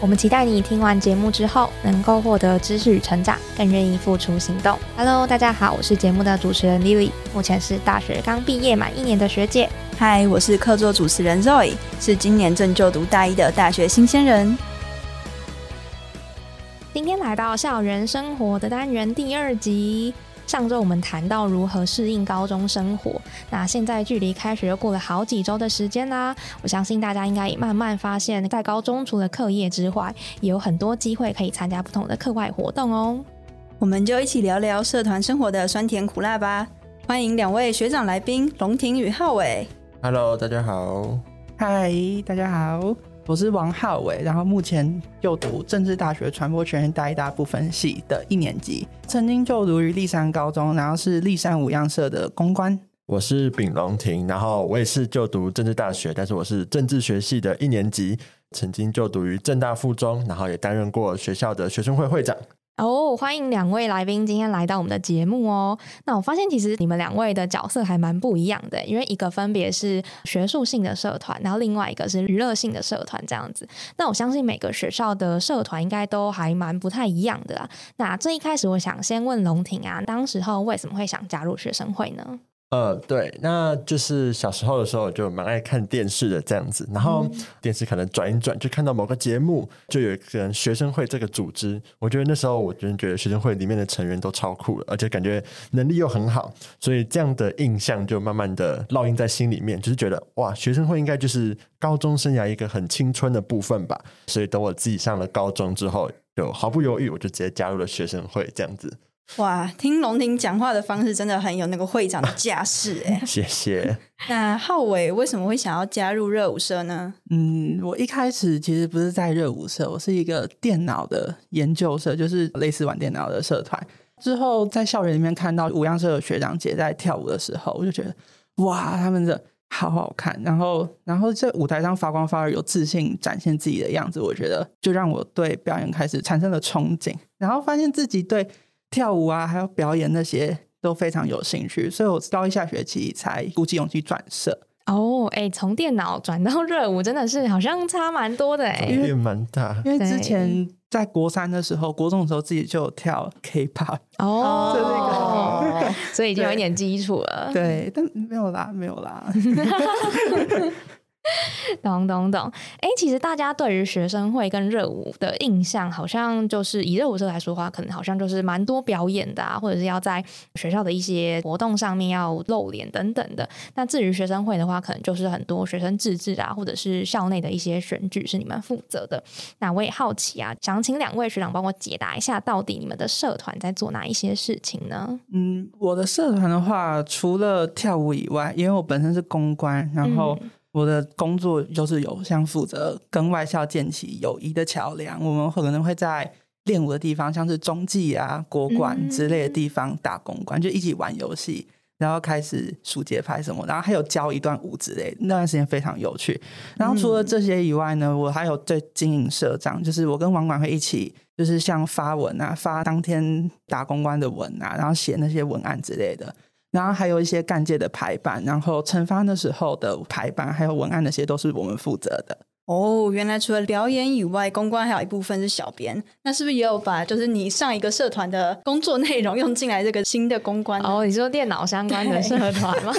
我们期待你听完节目之后，能够获得知识与成长，更愿意付出行动。Hello，大家好，我是节目的主持人 Lily，目前是大学刚毕业满一年的学姐。嗨，我是客座主持人 Zoe，是今年正就读大一的大学新鲜人。今天来到校园生活的单元第二集。上周我们谈到如何适应高中生活，那现在距离开学又过了好几周的时间啦。我相信大家应该也慢慢发现，在高中除了课业之外，也有很多机会可以参加不同的课外活动哦。我们就一起聊聊社团生活的酸甜苦辣吧。欢迎两位学长来宾龙庭与浩伟。Hello，大家好。嗨，大家好。我是王浩伟，然后目前就读政治大学传播学院大一大部分系的一年级，曾经就读于立山高中，然后是立山五样社的公关。我是丙龙庭，然后我也是就读政治大学，但是我是政治学系的一年级，曾经就读于政大附中，然后也担任过学校的学生会会长。哦，欢迎两位来宾今天来到我们的节目哦。那我发现其实你们两位的角色还蛮不一样的，因为一个分别是学术性的社团，然后另外一个是娱乐性的社团这样子。那我相信每个学校的社团应该都还蛮不太一样的啦。那最一开始我想先问龙婷啊，当时候为什么会想加入学生会呢？呃，对，那就是小时候的时候就蛮爱看电视的这样子，然后电视可能转一转就看到某个节目，就有可能学生会这个组织，我觉得那时候我真的觉得学生会里面的成员都超酷的，而且感觉能力又很好，所以这样的印象就慢慢的烙印在心里面，就是觉得哇，学生会应该就是高中生涯一个很青春的部分吧，所以等我自己上了高中之后，就毫不犹豫我就直接加入了学生会这样子。哇，听龙婷讲话的方式真的很有那个会长的架势哎！谢谢。那浩伟为什么会想要加入热舞社呢？嗯，我一开始其实不是在热舞社，我是一个电脑的研究社，就是类似玩电脑的社团。之后在校园里面看到五样社的学长姐在跳舞的时候，我就觉得哇，他们的好好看。然后，然后在舞台上发光发热、有自信展现自己的样子，我觉得就让我对表演开始产生了憧憬。然后发现自己对。跳舞啊，还有表演那些都非常有兴趣，所以我高一下学期才鼓起勇气转社。哦，哎，从电脑转到热舞，真的是好像差蛮多的哎，变蛮大。因为之前在国三的时候，国中的时候自己就有跳 K-pop 哦，所以就有一点基础了。对，但没有啦，没有啦。懂 懂懂，哎，其实大家对于学生会跟热舞的印象，好像就是以热舞社来说的话，可能好像就是蛮多表演的啊，或者是要在学校的一些活动上面要露脸等等的。那至于学生会的话，可能就是很多学生自治啊，或者是校内的一些选举是你们负责的。那我也好奇啊，想请两位学长帮我解答一下，到底你们的社团在做哪一些事情呢？嗯，我的社团的话，除了跳舞以外，因为我本身是公关，然后。我的工作就是有像负责跟外校建起友谊的桥梁，我们可能会在练舞的地方，像是中技啊、国馆之类的地方打公关，就一起玩游戏，然后开始数节拍什么，然后还有教一段舞之类，那段时间非常有趣。然后除了这些以外呢，我还有在经营社长，就是我跟网管会一起，就是像发文啊，发当天打公关的文啊，然后写那些文案之类的。然后还有一些干界的排版，然后惩罚的时候的排版，还有文案那些都是我们负责的。哦，原来除了表演以外，公关还有一部分是小编。那是不是也有把就是你上一个社团的工作内容用进来这个新的公关？哦，你说电脑相关的 社团吗？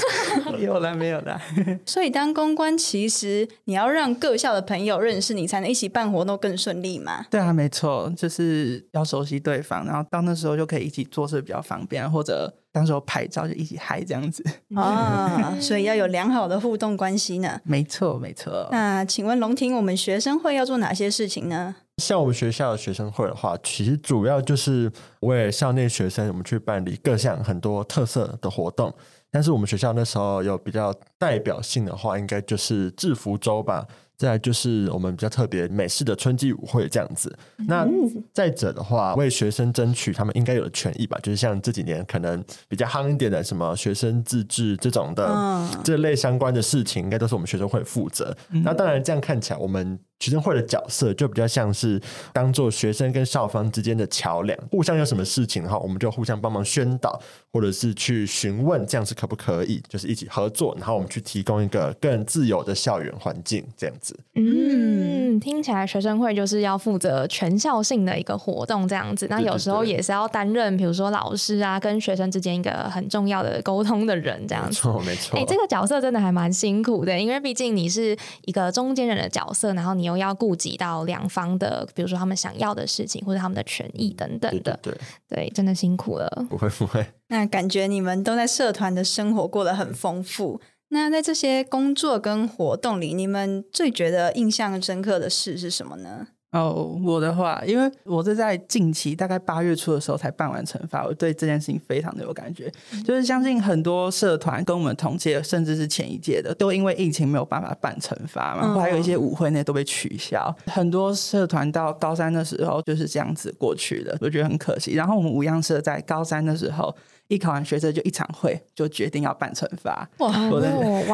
有了，没有了。所以当公关，其实你要让各校的朋友认识你，才能一起办活动更顺利嘛？对啊，没错，就是要熟悉对方，然后到那时候就可以一起做事比较方便，或者。当时候拍照就一起嗨这样子啊，所以要有良好的互动关系呢。没错，没错。那请问龙庭，我们学生会要做哪些事情呢？像我们学校的学生会的话，其实主要就是为校内学生，我们去办理各项很多特色的活动。但是我们学校那时候有比较代表性的话，应该就是制服周吧。再就是我们比较特别美式的春季舞会这样子。那再者的话，为学生争取他们应该有的权益吧，就是像这几年可能比较夯一点的什么学生自治这种的、嗯这类相关的事情，应该都是我们学生会负责。那当然这样看起来，我们学生会的角色就比较像是当做学生跟校方之间的桥梁，互相有什么事情的话，我们就互相帮忙宣导，或者是去询问这样是可不可以，就是一起合作，然后我们去提供一个更自由的校园环境，这样子。嗯，听起来学生会就是要负责全校性的一个活动这样子，那有时候也是要担任，比如说老师啊，跟学生之间一个很重要的沟通的人这样子。没错，没错。哎、这个角色真的还蛮辛苦的，因为毕竟你是一个中间人的角色，然后你又要顾及到两方的，比如说他们想要的事情或者他们的权益等等对对的，对，对，真的辛苦了。不会不会。那感觉你们都在社团的生活过得很丰富。那在这些工作跟活动里，你们最觉得印象深刻的事是什么呢？哦，我的话，因为我是在近期大概八月初的时候才办完惩罚，我对这件事情非常的有感觉。就是相信很多社团跟我们同届，甚至是前一届的，都因为疫情没有办法办惩罚嘛，嗯还有一些舞会那都被取消。很多社团到高三的时候就是这样子过去的，我觉得很可惜。然后我们五样社在高三的时候，一考完学测就一场会就决定要办惩罚，哇，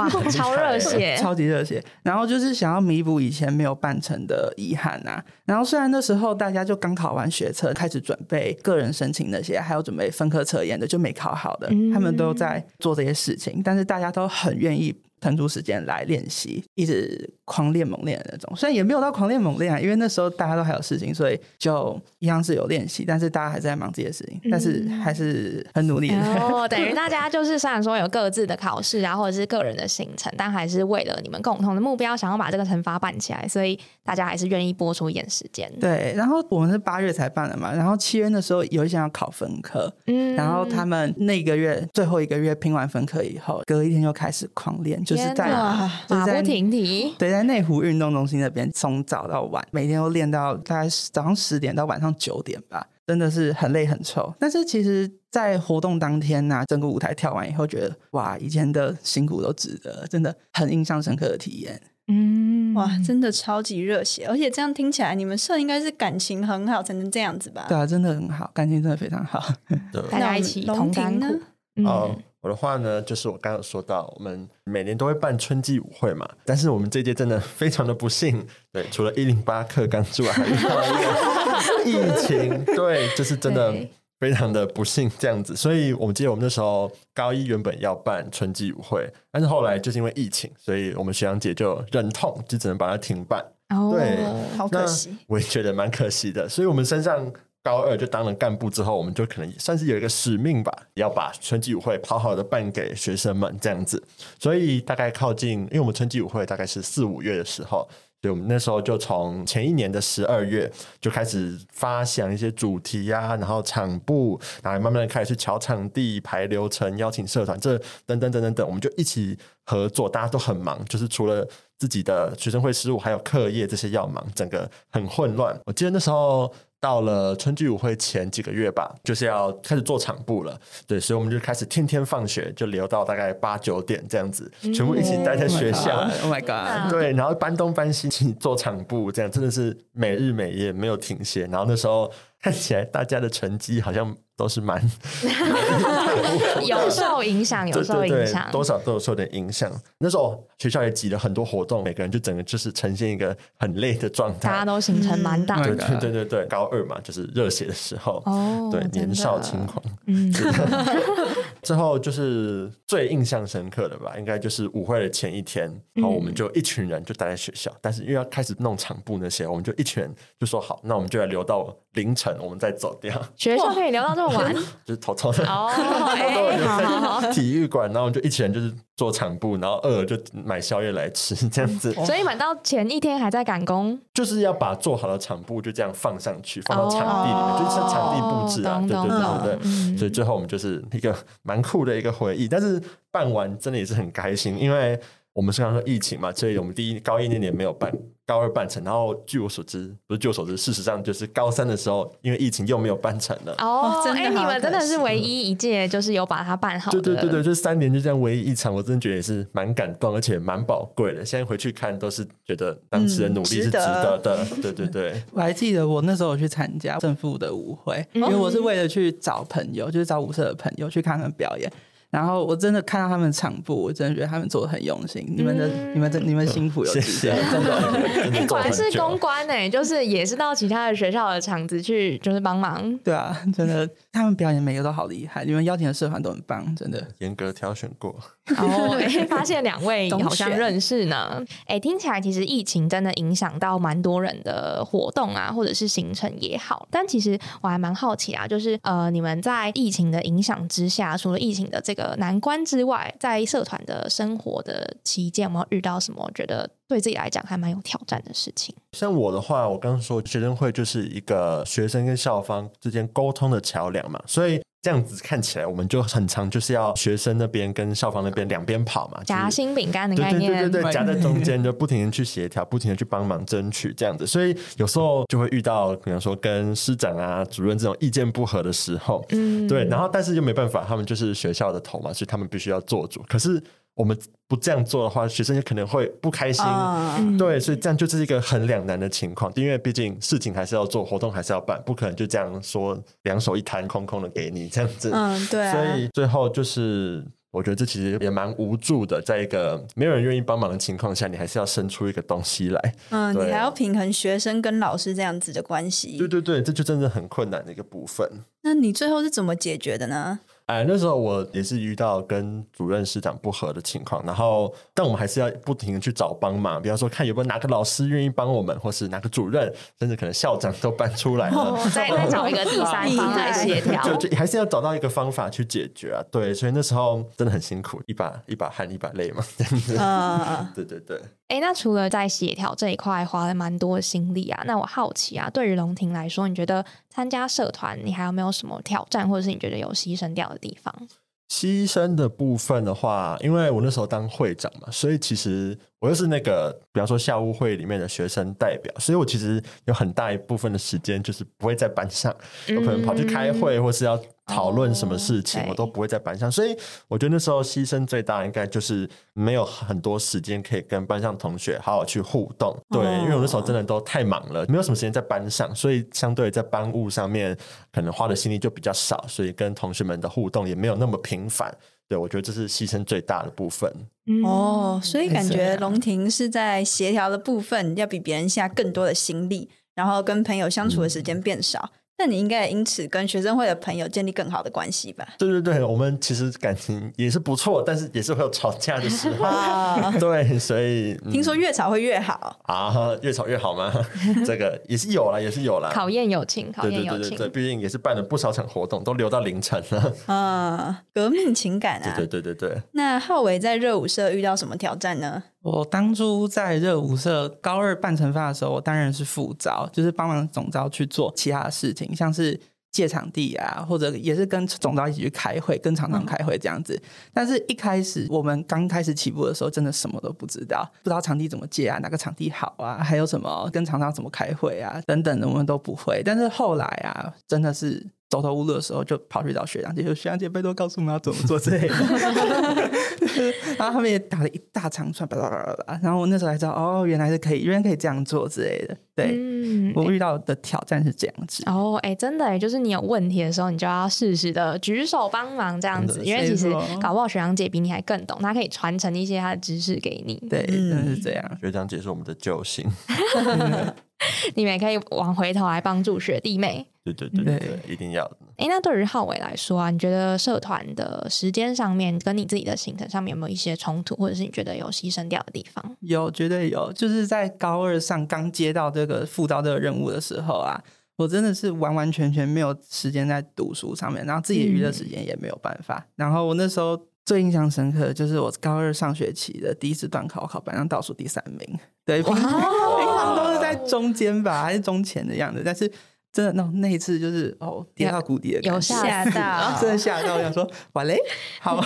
超热血！超级热血。然后就是想要弥补以前没有办成的遗憾呐、然后虽然那时候大家就刚考完学测，开始准备个人申请那些，还有准备分科测验的，就没考好的，嗯他们都在做这些事情，但是大家都很愿意。腾出时间来练习，一直狂练猛练的那种。虽然也没有到狂练猛练啊，因为那时候大家都还有事情，所以就一样是有练习，但是大家还是在忙自己的事情，但是还是很努力的。哦，等于大家就是虽然说有各自的考试啊，或者是个人的行程，但还是为了你们共同的目标，想要把这个惩罚办起来，所以大家还是愿意播出一点时间。对，然后我们是八月才办的嘛，然后七月的时候有一些要考分科，嗯然后他们那个月最后一个月拼完分科以后，隔一天就开始狂练，就就是在马不停蹄。对，在内湖运动中心那边，从早到晚，每天都练到大概早上十点到晚上九点吧，真的是很累很臭。但是其实，在活动当天呐、整个舞台跳完以后，觉得哇，以前的辛苦都值得，真的很印象深刻的体验。嗯，哇，真的超级热血！而且这样听起来，你们社应该是感情很好才能这样子吧？对啊，真的很好，感情真的非常好。对。大家一起同甘苦。哦嗯，，我的话呢，就是我刚刚有说到，我们每年都会办春季舞会嘛，但是我们这届真的非常的不幸，对，除了一零八课刚之外，还遇到了一个疫情，对，就是真的非常的不幸这样子。所以我们记得我们那时候高一原本要办春季舞会，但是后来就是因为疫情，所以我们学长姐就忍痛，就只能把它停办。哦，对好可惜。我也觉得蛮可惜的，所以我们身上高二就当了干部之后，我们就可能算是有一个使命吧，要把春季舞会好好的办给学生们这样子。所以大概靠近，因为我们春季舞会大概是四五月的时候。所以我们那时候就从前一年的十二月就开始发想一些主题呀、然后场部，然后慢慢的开始去瞧场地、排流程、邀请社团，这等等等等等，我们就一起合作，大家都很忙，就是除了自己的学生会事务，还有课业这些要忙，整个很混乱。我记得那时候到了春季舞会前几个月吧，就是要开始做场布了，对，所以我们就开始天天放学就留到大概八九点这样子，全部一起待在学校。，Oh my god！对，然后搬东搬西，做场布，这样真的是每日每夜没有停歇。然后那时候看起来大家的成绩好像都是蛮有受影响，有受影响，，多少都有受点影响。那时候学校也挤了很多活动，每个人就整个就是呈现一个很累的状态。大家都行程满档。嗯对对对对对，高二嘛，就是热血的时候，对，哦对年少轻狂。嗯，之后就是最印象深刻的吧，应该就是舞会的前一天，然后我们就一群人就待在学校，但是因为要开始弄场布那些，我们就一群人就说好，那我们就来留到凌晨，我们再走掉，学校可以留到这么晚 就是偷偷的。哦，哎，好好好。体育馆，然后我们就一群人就是做场布，然后饿了就买宵夜来吃，这样子，所以买到前一天还在赶工，就是要把做好的场布就这样放上去，放到场地里面，哦就是场地布置啊，对对对对对。嗯所以最后我们就是一个蛮酷的一个回忆，但是办完真的也是很开心，因为我们是刚刚说疫情嘛，所以我们第一高一那年没有办，高二办成。然后据我所知，不是据我所知，事实上就是高三的时候，因为疫情又没有办成了。哦，真的哎，你们真的是唯一一届就是有把它办好的。对对对对，就三年就这样唯一一场，我真的觉得也是蛮感动，而且蛮宝贵的。现在回去看，都是觉得当时的努力是值得得的。对对对，我还记得我那时候有去参加正副的舞会，嗯因为我是为了去找朋友，就是找舞社的朋友去看他们表演。然后我真的看到他们场部，我真的觉得他们做的很用心。你们的、嗯你们的、你们辛苦有谢值得，谢，哎，果然是公关哎，就是也是到其他的学校的场子去，就是帮忙。对啊，真的，他们表演每个都好厉害，你们邀请的社团都很棒，真的。严格挑选过。哦，哎发现两位 懂好像认识呢。哎，听起来其实疫情真的影响到蛮多人的活动啊，或者是行程也好。但其实我还蛮好奇啊，就是呃，你们在疫情的影响之下，除了疫情的这个难关之外，在社团的生活的期间，有没有遇到什么觉得对自己来讲还蛮有挑战的事情？像我的话，我刚刚说学生会就是一个学生跟校方之间沟通的桥梁嘛，所以这样子看起来，我们就很常就是要学生那边跟校方那边两边跑嘛，夹心饼干的概念，对对对对，夹在中间就不停的去协调，不停的去帮忙争取这样子，所以有时候就会遇到，比方说跟师长啊、主任这种意见不合的时候，嗯。对，然后但是又没办法，他们就是学校的头嘛，所以他们必须要做主。可是我们不这样做的话，学生也可能会不开心。对，所以这样就是一个很两难的情况，因为毕竟事情还是要做，活动还是要办，不可能就这样说两手一摊空空的给你这样子。嗯，对啊，所以最后就是，我觉得这其实也蛮无助的，在一个没有人愿意帮忙的情况下，你还是要生出一个东西来。嗯，你还要平衡学生跟老师这样子的关系对。对对，这就真的很困难的一个部分。那你最后是怎么解决的呢？哎，那时候我也是遇到跟主任师长不合的情况，然后但我们还是要不停的去找帮忙，比方说看有没有哪个老师愿意帮我们，或是哪个主任，甚至可能校长都搬出来了。哦再 再找一个第三方来协调。就就还是要找到一个方法去解决啊，对，所以那时候真的很辛苦，一把一把汗一把泪嘛，这样子。嗯，对对 对，哎，那除了在协调这一块花了蛮多心力啊，那我好奇啊，对于龙庭来说，你觉得参加社团你还有没有什么挑战，或者是你觉得有牺牲掉的地方？牺牲的部分的话，因为我那时候当会长嘛，所以其实我又是那个，比方说校务会里面的学生代表，所以我其实有很大一部分的时间就是不会在班上，有可能跑去开会或是要讨论什么事情，我都不会在班上，所以我觉得那时候牺牲最大应该就是没有很多时间可以跟班上同学好好去互动。对，哦因为我那时候真的都太忙了，没有什么时间在班上，所以相对在班务上面可能花的心力就比较少，所以跟同学们的互动也没有那么频繁。对，我觉得这是牺牲最大的部分。嗯哦，所以感觉龙庭是在协调的部分要比别人下更多的心力，然后跟朋友相处的时间变少。那你应该也因此跟学生会的朋友建立更好的关系吧？对对对，我们其实感情也是不错，但是也是会有吵架的时候。啊，对，所以、嗯听说越吵会越好。啊，越吵越好吗？这个也是有啦，也是有啦。考验友情，考对验友情。对对对对，毕竟也是办了不少场活动，都留到凌晨了。嗯，革命情感啊。对对对对对，那浩伟在热舞社遇到什么挑战呢？我当初在热舞社高二半成发的时候，我当然是副招，就是帮忙总招去做其他的事情，像是借场地啊，或者也是跟总招一起去开会，跟厂长开会这样子。但是一开始我们刚开始起步的时候，真的什么都不知道，不知道场地怎么借啊，哪个场地好啊，还有什么跟厂长怎么开会啊，等等的，我们都不会。但是后来啊，真的是。走投无路的时候，就跑去找学长姐，就学长姐拜托告诉我们要怎么做之类的。然后他们也打了一大长串，巴拉巴拉巴拉。然后我那时候才知道，哦，原来是可以，原来可以这样做之类的。对、嗯我遇到的挑战是这样子。哦，哎，真的哎，就是你有问题的时候，你就要适时的举手帮忙这样子，因为其实搞不好学长姐比你还更懂，她可以传承一些她的知识给你。对，嗯真的是这样。学长姐是我们的救星。你们也可以往回头来帮助学弟妹。对对对对一定要的。哎，那对于浩伟来说啊，你觉得社团的时间上面跟你自己的行程上面有没有一些冲突，或者是你觉得有牺牲掉的地方？有，绝对有。就是在高二上刚接到这个辅导这个任务的时候啊，我真的是完完全全没有时间在读书上面，然后自己的娱乐时间也没有办法。然后我那时候最印象深刻的就是我高二上学期的第一次段考，考班上倒数第三名。对，平常平常都是在中间吧，还是中前的样子，但是。真的那种那一次就是哦跌到谷底的感觉，有吓到。真的吓到，我想说哇嘞，好，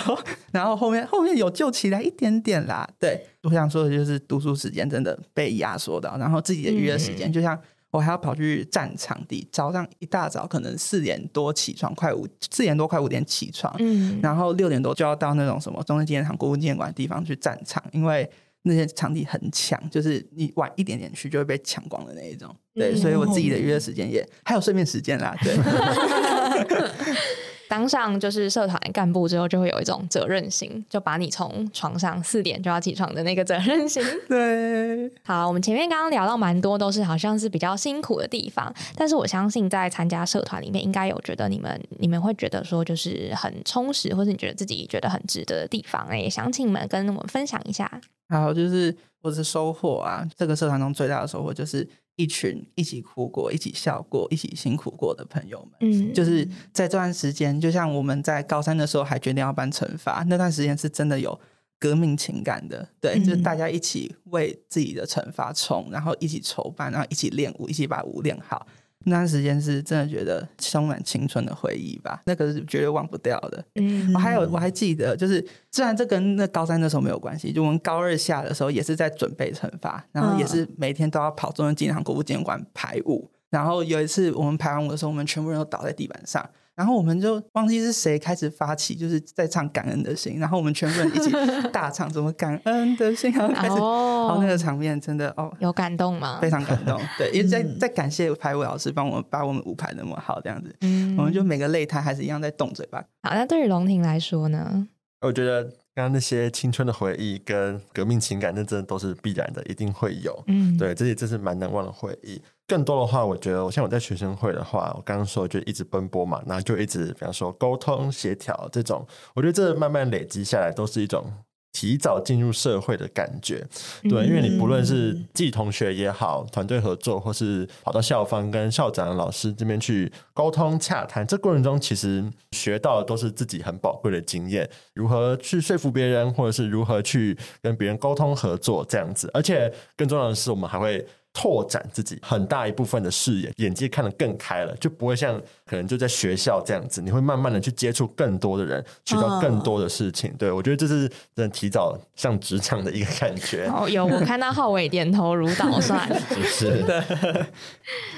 然后后面后面有救起来一点点啦。对，我想说的就是读书时间真的被压缩到，然后自己的娱乐时间，就像我还要跑去占场地，早上一大早可能四点多起床，快五四点多快五点起床，嗯，然后六点多就要到那种什么中正纪念堂、国父纪念馆的地方去占场，因为那些场地很抢，就是你晚一点点去就会被抢光的那一种。对，嗯所以我自己的娱乐时间也还有睡眠时间啦。对，当上就是社团干部之后，就会有一种责任心，就把你从床上四点就要起床的那个责任心。对，好，我们前面刚刚聊到蛮多，都是好像是比较辛苦的地方，但是我相信在参加社团里面，应该有觉得你们你们会觉得说就是很充实，或是你觉得自己觉得很值得的地方，哎，想请你们跟我们分享一下。好就是我的收获啊，这个社团中最大的收获就是一群一起哭过、一起笑过、一起辛苦过的朋友们。嗯，就是在这段时间，就像我们在高三的时候还决定要办惩罚，那段时间是真的有革命情感的，对，嗯就是大家一起为自己的惩罚冲，然后一起筹办，然后一起练舞，一起把舞练好。那段时间是真的觉得充满青春的回忆吧，那个是绝对忘不掉的。嗯我还有我还记得，就是虽然这跟那高三的时候没有关系，就我们高二下的时候也是在准备惩罚，然后也是每天都要跑中央纪念堂、国父纪念馆排舞。然后有一次我们排完舞的时候，我们全部人都倒在地板上，然后我们就忘记是谁开始发起，就是在唱感恩的心，然后我们全部人一起 大唱什么感恩的心，然后开始，哦哦，那个场面真的哦。有感动吗？非常感动，对，因为在在感谢排舞老师帮我们把我们舞排那么好，这样子，嗯我们就每个擂台还是一样在动嘴巴，好。那对于龙婷来说呢？我觉得刚刚那些青春的回忆跟革命情感，那真的都是必然的，一定会有。嗯，对，这些这是蛮难忘的回忆。更多的话，我觉得，我像我在学生会的话，我刚刚说就一直奔波嘛，然后就一直，比方说沟通协调这种，我觉得这慢慢累积下来，都是一种提早进入社会的感觉。对，因为你不论是自己同学也好，团队合作，或是跑到校方跟校长、老师这边去沟通洽谈，这过程中其实学到的都是自己很宝贵的经验，如何去说服别人，或者是如何去跟别人沟通合作这样子。而且更重要的是，我们还会。拓展自己很大一部分的视野，眼界看得更开了，就不会像可能就在学校这样子，你会慢慢的去接触更多的人，学到更多的事情。对我觉得这是真的提早上职场的一个感觉，哦，有我看到浩伟点头如捣蒜。是不是？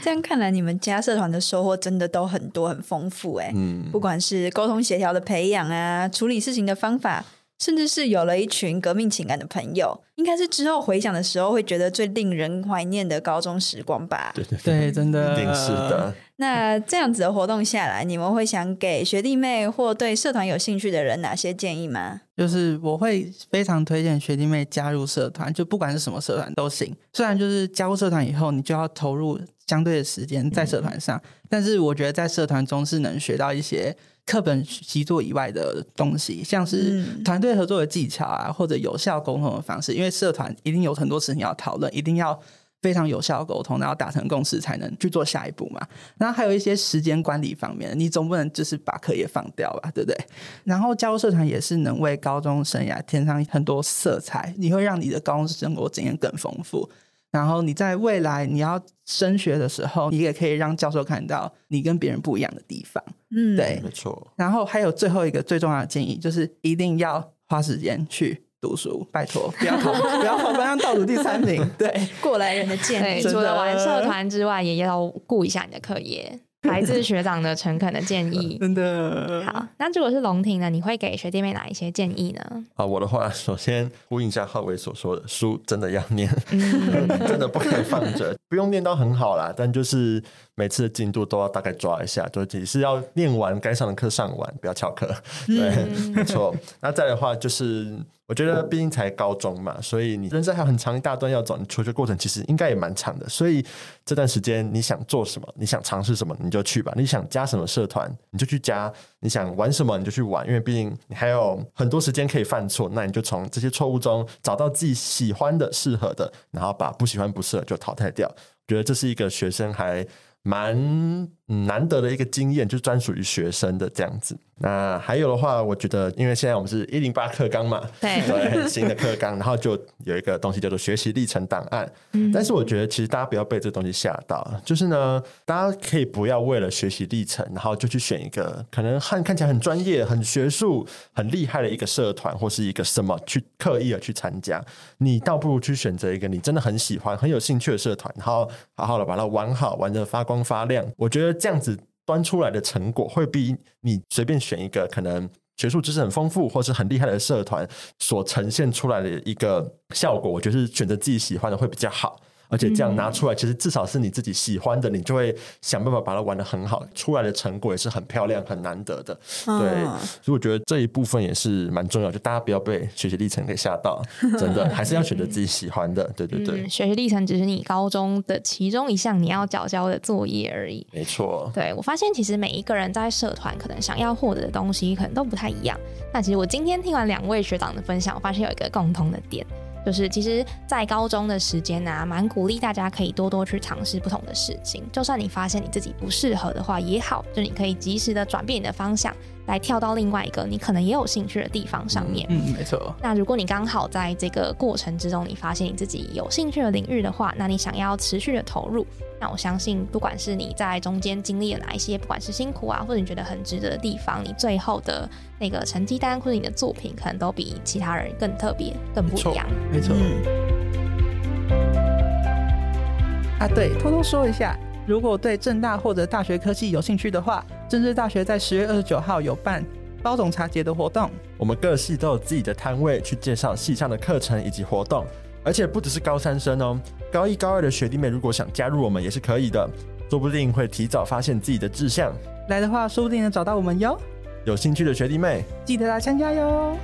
这样看来，你们家社团的收获真的都很多、很丰富哎。嗯，不管是沟通协调的培养啊，处理事情的方法，甚至是有了一群革命情感的朋友，应该是之后回想的时候会觉得最令人怀念的高中时光吧。对对对，真的一定是的。那这样子的活动下来，你们会想给学弟妹或对社团有兴趣的人哪些建议吗？就是我会非常推荐学弟妹加入社团，就不管是什么社团都行。虽然就是加入社团以后，你就要投入相对的时间在社团上，但是我觉得在社团中是能学到一些课本习作以外的东西，像是嗯团队合作的技巧啊，或者有效沟通的方式。因为社团一定有很多事情要讨论，一定要。非常有效沟通，然后达成共识，才能去做下一步嘛。然后还有一些时间管理方面，你总不能就是把课也放掉吧，对不对？然后加入社团也是能为高中生涯添上很多色彩，你会让你的高中生活经验更丰富。然后你在未来你要升学的时候，你也可以让教授看到你跟别人不一样的地方。嗯，对没错。然后还有最后一个最重要的建议，就是一定要花时间去读书，拜托不要考 不要考班上倒数第三名。对，过来人的建对，议。除了玩社团之外，也要顾一下你的课业。来自学长的诚恳的建议。真的好，那如果是龙庭呢？你会给学弟妹哪一些建议呢？啊，我的话，首先呼应一下浩伟所说的，书真的要念，嗯真的不可以放着，不用念到很好啦，但就是每次的进度都要大概抓一下，就只是要念完该上的课上完，不要翘课。对，嗯没错。那再的话，就是我觉得毕竟才高中嘛，所以你人生还有很长一大段要走，你求学过程其实应该也蛮长的，所以这段时间你想做什么，你想尝试什么，你就去吧。你想加什么社团，你就去加；你想玩什么，你就去玩。因为毕竟你还有很多时间可以犯错，那你就从这些错误中找到自己喜欢的、适合的，然后把不喜欢、不适合就淘汰掉。我觉得这是一个学生还蛮嗯难得的一个经验，就专属于学生的这样子。那还有的话，我觉得，因为现在我们是一零八课纲嘛，对对，很新的课纲，然后就有一个东西叫做学习历程档案。嗯但是我觉得，其实大家不要被这东西吓到，就是呢，大家可以不要为了学习历程，然后就去选一个可能看看起来很专业、很学术、很厉害的一个社团或是一个什么去刻意的去参加。你倒不如去选择一个你真的很喜欢、很有兴趣的社团，然后好好的把它玩好，玩的发光发亮。我觉得这样子。端出来的成果会比你随便选一个可能学术知识很丰富或是很厉害的社团所呈现出来的一个效果，我觉得是选择自己喜欢的会比较好。而且这样拿出来，其实至少是你自己喜欢的，你就会想办法把它玩的很好，出来的成果也是很漂亮、很难得的。对，所以我觉得这一部分也是蛮重要，就大家不要被学习历程给吓到，真的还是要选择自己喜欢的。对对对，学习历程只是你高中的其中一项你要缴交的作业而已。没错。对我发现，其实每一个人在社团可能想要获得的东西，可能都不太一样。那其实我今天听完两位学长的分享，我发现有一个共同的点。就是其实，在高中的时间呢，蛮鼓励大家可以多多去尝试不同的事情。就算你发现你自己不适合的话也好，就你可以及时的转变你的方向。来跳到另外一个你可能也有兴趣的地方上面。嗯，没错。那如果你刚好在这个过程之中，你发现你自己有兴趣的领域的话，那你想要持续的投入，那我相信，不管是你在中间经历了哪一些，不管是辛苦啊，或者你觉得很值得的地方，你最后的那个成绩单或者你的作品，可能都比其他人更特别、更不一样。没错。嗯啊，对，偷偷说一下。如果对正大或者大学科技有兴趣的话，政治大学在十月二十九号有办包总茶节的活动。我们各系都有自己的摊位去介绍系上的课程以及活动，而且不只是高三生哦，高一高二的学弟妹如果想加入我们也是可以的，说不定会提早发现自己的志向。来的话，说不定能找到我们哟。有兴趣的学弟妹，记得来参加哟。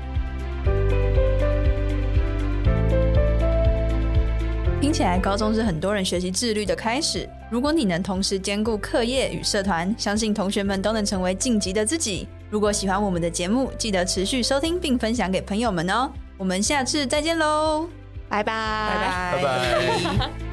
听起来高中是很多人学习自律的开始。如果你能同时兼顾课业与社团，相信同学们都能成为晋级的自己。如果喜欢我们的节目，记得持续收听并分享给朋友们哦。我们下次再见喽，拜拜拜拜拜拜。